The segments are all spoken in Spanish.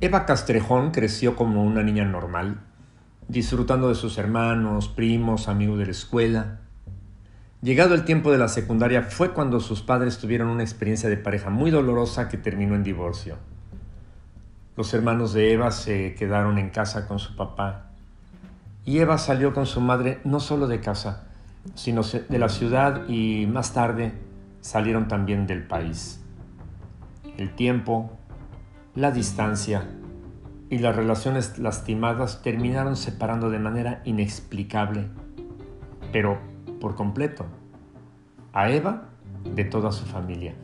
Eva Castrejón creció como una niña normal, disfrutando de sus hermanos, primos, amigos de la escuela. Llegado el tiempo de la secundaria fue cuando sus padres tuvieron una experiencia de pareja muy dolorosa que terminó en divorcio. Los hermanos de Eva se quedaron en casa con su papá y Eva salió con su madre no solo de casa, sino de la ciudad y más tarde salieron también del país. El tiempo, la distancia y las relaciones lastimadas terminaron separando de manera inexplicable, pero por completo, a Eva de toda su familia.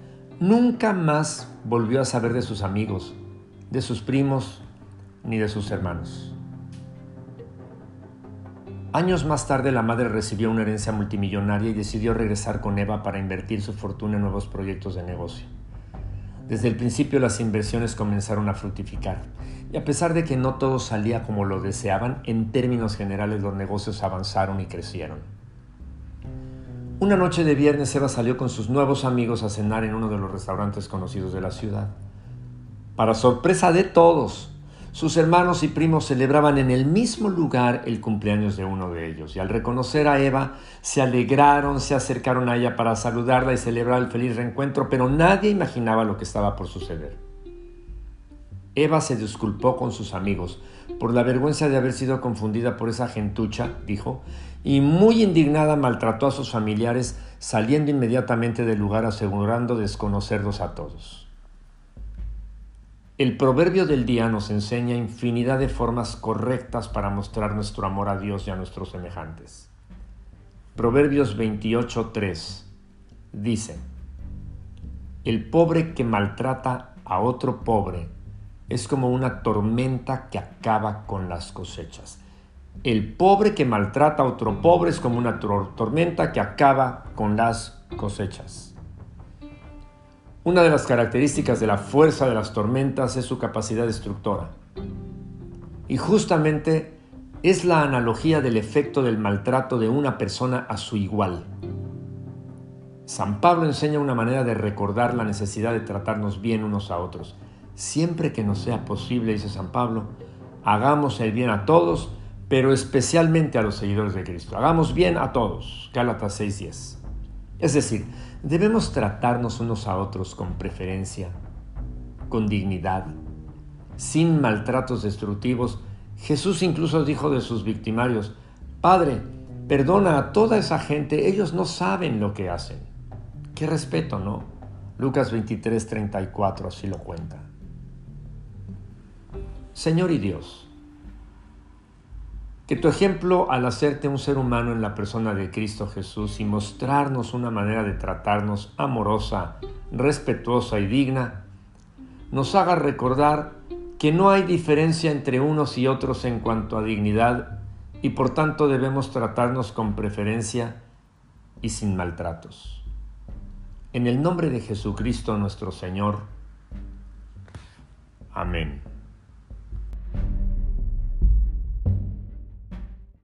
Nunca más volvió a saber de sus amigos, de sus primos ni de sus hermanos. Años más tarde la madre recibió una herencia multimillonaria y decidió regresar con Eva para invertir su fortuna en nuevos proyectos de negocio. Desde el principio las inversiones comenzaron a fructificar y a pesar de que no todo salía como lo deseaban, en términos generales los negocios avanzaron y crecieron. Una noche de viernes Eva salió con sus nuevos amigos a cenar en uno de los restaurantes conocidos de la ciudad. Para sorpresa de todos, sus hermanos y primos celebraban en el mismo lugar el cumpleaños de uno de ellos y al reconocer a Eva se alegraron, se acercaron a ella para saludarla y celebrar el feliz reencuentro, pero nadie imaginaba lo que estaba por suceder. Eva se disculpó con sus amigos por la vergüenza de haber sido confundida por esa gentucha, dijo, y muy indignada maltrató a sus familiares saliendo inmediatamente del lugar asegurando desconocerlos a todos. El proverbio del día nos enseña infinidad de formas correctas para mostrar nuestro amor a Dios y a nuestros semejantes. Proverbios 28.3 dice, El pobre que maltrata a otro pobre es como una tormenta que acaba con las cosechas. El pobre que maltrata a otro pobre es como una tormenta que acaba con las cosechas. Una de las características de la fuerza de las tormentas es su capacidad destructora. Y justamente es la analogía del efecto del maltrato de una persona a su igual. San Pablo enseña una manera de recordar la necesidad de tratarnos bien unos a otros. Siempre que nos sea posible, dice San Pablo, hagamos el bien a todos, pero especialmente a los seguidores de Cristo. Hagamos bien a todos. Gálatas 6:10. Es decir, debemos tratarnos unos a otros con preferencia, con dignidad, sin maltratos destructivos. Jesús incluso dijo de sus victimarios, Padre, perdona a toda esa gente, ellos no saben lo que hacen. Qué respeto, ¿no? Lucas 23, 34 así lo cuenta. Señor y Dios, que tu ejemplo al hacerte un ser humano en la persona de Cristo Jesús y mostrarnos una manera de tratarnos amorosa, respetuosa y digna, nos haga recordar que no hay diferencia entre unos y otros en cuanto a dignidad y por tanto debemos tratarnos con preferencia y sin maltratos. En el nombre de Jesucristo nuestro Señor. Amén.